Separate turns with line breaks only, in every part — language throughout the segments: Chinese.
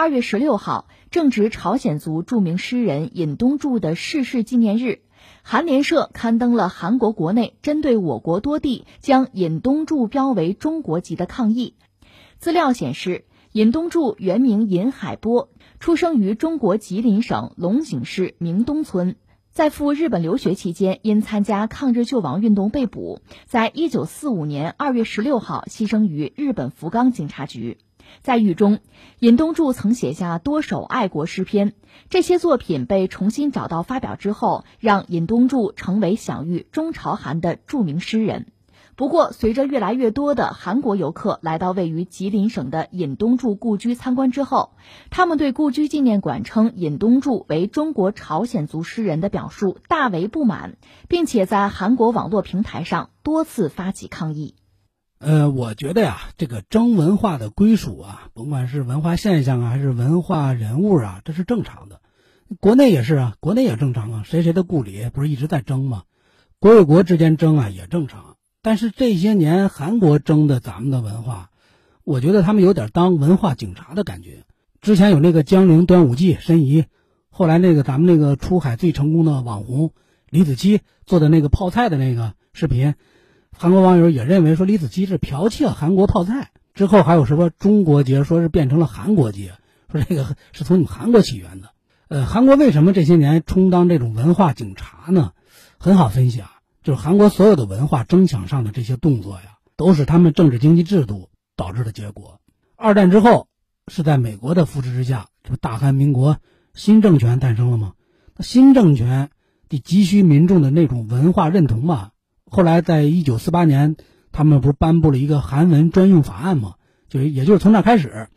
二月十六号正值朝鲜族著名诗人尹东柱的逝世纪念日，韩联社刊登了韩国国内针对我国多地将尹东柱标为中国籍的抗议。资料显示，尹东柱原名尹海波，出生于中国吉林省龙井市明东村。在赴日本留学期间，因参加抗日救亡运动被捕，在一九四五年二月十六号牺牲于日本福冈警察局。在狱中，尹东柱曾写下多首爱国诗篇，这些作品被重新找到发表之后，让尹东柱成为享誉中朝韩的著名诗人。不过，随着越来越多的韩国游客来到位于吉林省的尹东柱故居参观之后，他们对故居纪念馆称尹东柱为中国朝鲜族诗人的表述大为不满，并且在韩国网络平台上多次发起抗议。
呃，我觉得呀，这个争文化的归属啊，甭管是文化现象啊，还是文化人物啊，这是正常的。国内也是啊，国内也正常啊，谁谁的故里不是一直在争吗？国与国之间争啊，也正常。但是这些年韩国争的咱们的文化，我觉得他们有点当文化警察的感觉。之前有那个江陵端午祭申遗，后来那个咱们那个出海最成功的网红李子柒做的那个泡菜的那个视频，韩国网友也认为说李子柒是剽窃韩国泡菜。之后还有什么中国节，说是变成了韩国节，说这个是从你们韩国起源的。呃，韩国为什么这些年充当这种文化警察呢？很好分析啊。就是韩国所有的文化争抢上的这些动作呀，都是他们政治经济制度导致的结果。二战之后，是在美国的扶持之下，这不大韩民国新政权诞生了吗？那新政权得急需民众的那种文化认同嘛。后来在一九四八年，他们不是颁布了一个韩文专用法案吗？就是也就是从那开始，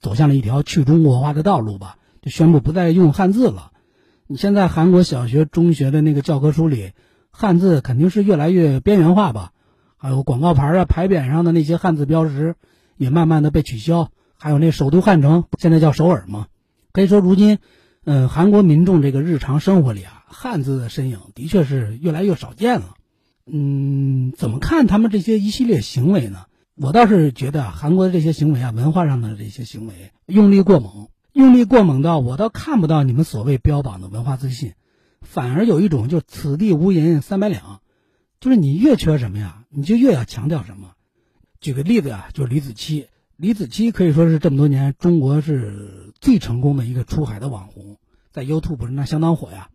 走向了一条去中国化的道路吧，就宣布不再用汉字了。你现在韩国小学、中学的那个教科书里。汉字肯定是越来越边缘化吧，还有广告牌啊、牌匾上的那些汉字标识也慢慢的被取消，还有那首都汉城现在叫首尔嘛。可以说，如今，嗯，韩国民众这个日常生活里啊，汉字的身影的确是越来越少见了。嗯，怎么看他们这些一系列行为呢？我倒是觉得韩国的这些行为啊，文化上的这些行为用力过猛，用力过猛到我倒看不到你们所谓标榜的文化自信。反而有一种，就此地无银三百两，就是你越缺什么呀，你就越要强调什么。举个例子啊，就是李子柒，李子柒可以说是这么多年中国是最成功的一个出海的网红，在 YouTube 那相当火呀。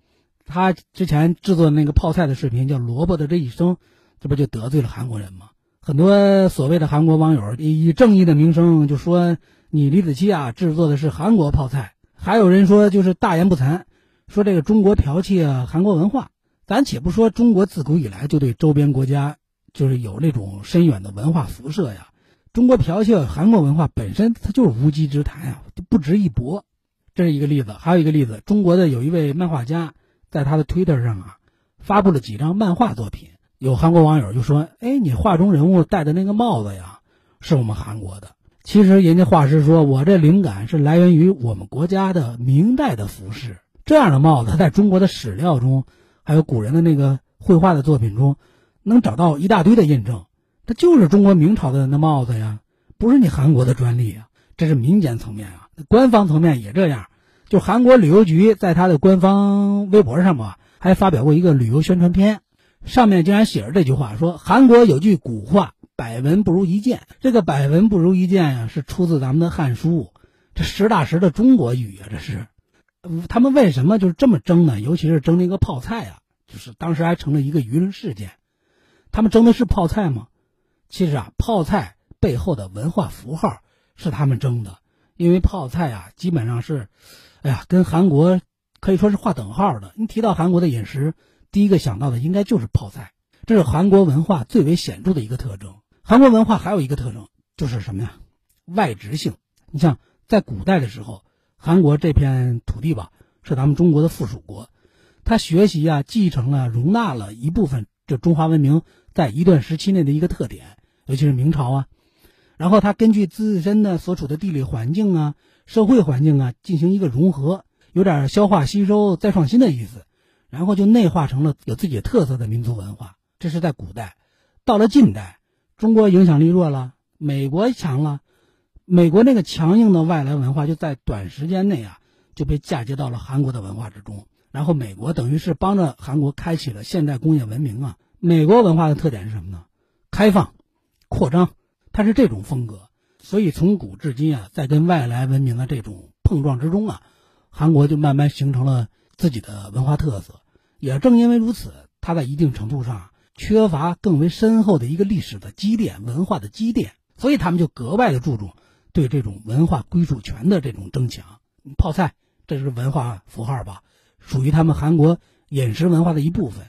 他之前制作那个泡菜的视频叫《萝卜的这一生》，这不就得罪了韩国人吗？很多所谓的韩国网友以正义的名声就说你李子柒啊制作的是韩国泡菜，还有人说就是大言不惭。说这个中国剽窃韩国文化，咱且不说中国自古以来就对周边国家就是有那种深远的文化辐射呀。中国剽窃韩国文化本身它就是无稽之谈呀，就不值一驳。这是一个例子，还有一个例子，中国的有一位漫画家在他的 Twitter 上啊发布了几张漫画作品，有韩国网友就说：“哎，你画中人物戴的那个帽子呀，是我们韩国的。”其实人家画师说：“我这灵感是来源于我们国家的明代的服饰。”这样的帽子，在中国的史料中，还有古人的那个绘画的作品中，能找到一大堆的印证。它就是中国明朝的那帽子呀，不是你韩国的专利呀。这是民间层面啊，官方层面也这样。就韩国旅游局在他的官方微博上吧，还发表过一个旅游宣传片，上面竟然写着这句话：说韩国有句古话，百闻不如一见。这个百闻不如一见呀，是出自咱们的《汉书》，这实打实的中国语啊，这是。他们为什么就是这么争呢？尤其是争那个泡菜啊，就是当时还成了一个舆论事件。他们争的是泡菜吗？其实啊，泡菜背后的文化符号是他们争的，因为泡菜啊，基本上是，哎呀，跟韩国可以说是划等号的。你提到韩国的饮食，第一个想到的应该就是泡菜，这是韩国文化最为显著的一个特征。韩国文化还有一个特征就是什么呀？外植性。你像在古代的时候。韩国这片土地吧，是咱们中国的附属国，他学习啊，继承了、容纳了一部分这中华文明在一段时期内的一个特点，尤其是明朝啊。然后他根据自身的所处的地理环境啊、社会环境啊，进行一个融合，有点消化吸收再创新的意思，然后就内化成了有自己特色的民族文化。这是在古代，到了近代，中国影响力弱了，美国强了。美国那个强硬的外来文化就在短时间内啊就被嫁接到了韩国的文化之中，然后美国等于是帮着韩国开启了现代工业文明啊。美国文化的特点是什么呢？开放、扩张，它是这种风格。所以从古至今啊，在跟外来文明的这种碰撞之中啊，韩国就慢慢形成了自己的文化特色。也正因为如此，它在一定程度上缺乏更为深厚的一个历史的积淀、文化的积淀，所以他们就格外的注重。对这种文化归属权的这种争抢，泡菜这是文化符号吧，属于他们韩国饮食文化的一部分。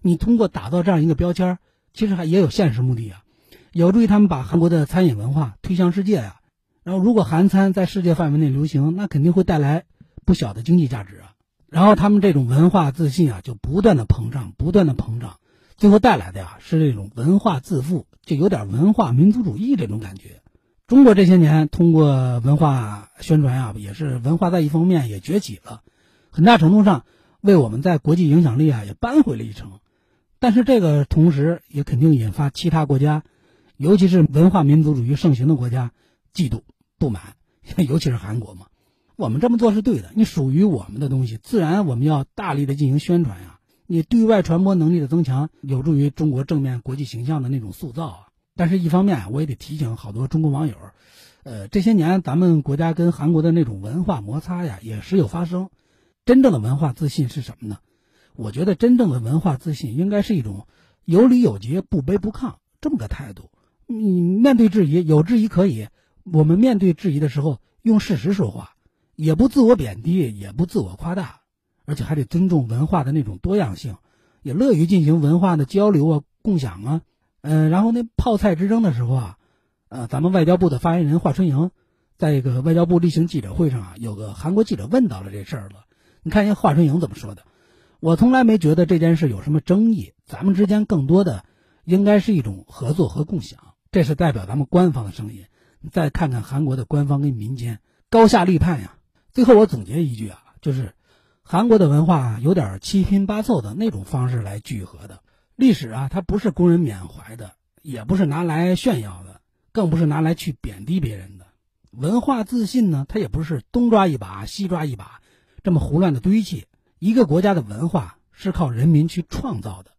你通过打造这样一个标签，其实还也有现实目的啊，有助于他们把韩国的餐饮文化推向世界呀。然后，如果韩餐在世界范围内流行，那肯定会带来不小的经济价值啊。然后，他们这种文化自信啊，就不断的膨胀，不断的膨胀，最后带来的呀是这种文化自负，就有点文化民族主义这种感觉。中国这些年通过文化宣传啊，也是文化在一方面也崛起了，很大程度上为我们在国际影响力啊也扳回了一城。但是这个同时也肯定引发其他国家，尤其是文化民族主义盛行的国家嫉妒不满，尤其是韩国嘛。我们这么做是对的，你属于我们的东西，自然我们要大力的进行宣传呀。你对外传播能力的增强，有助于中国正面国际形象的那种塑造啊。但是，一方面我也得提醒好多中国网友，呃，这些年咱们国家跟韩国的那种文化摩擦呀，也时有发生。真正的文化自信是什么呢？我觉得真正的文化自信应该是一种有礼有节、不卑不亢这么个态度。你面对质疑，有质疑可以，我们面对质疑的时候用事实说话，也不自我贬低，也不自我夸大，而且还得尊重文化的那种多样性，也乐于进行文化的交流啊、共享啊。嗯，然后那泡菜之争的时候啊，呃，咱们外交部的发言人华春莹，在一个外交部例行记者会上啊，有个韩国记者问到了这事儿了。你看人华春莹怎么说的？我从来没觉得这件事有什么争议，咱们之间更多的应该是一种合作和共享。这是代表咱们官方的声音。你再看看韩国的官方跟民间高下立判呀。最后我总结一句啊，就是韩国的文化有点七拼八凑的那种方式来聚合的。历史啊，它不是供人缅怀的，也不是拿来炫耀的，更不是拿来去贬低别人的。文化自信呢，它也不是东抓一把西抓一把，这么胡乱的堆砌。一个国家的文化是靠人民去创造的。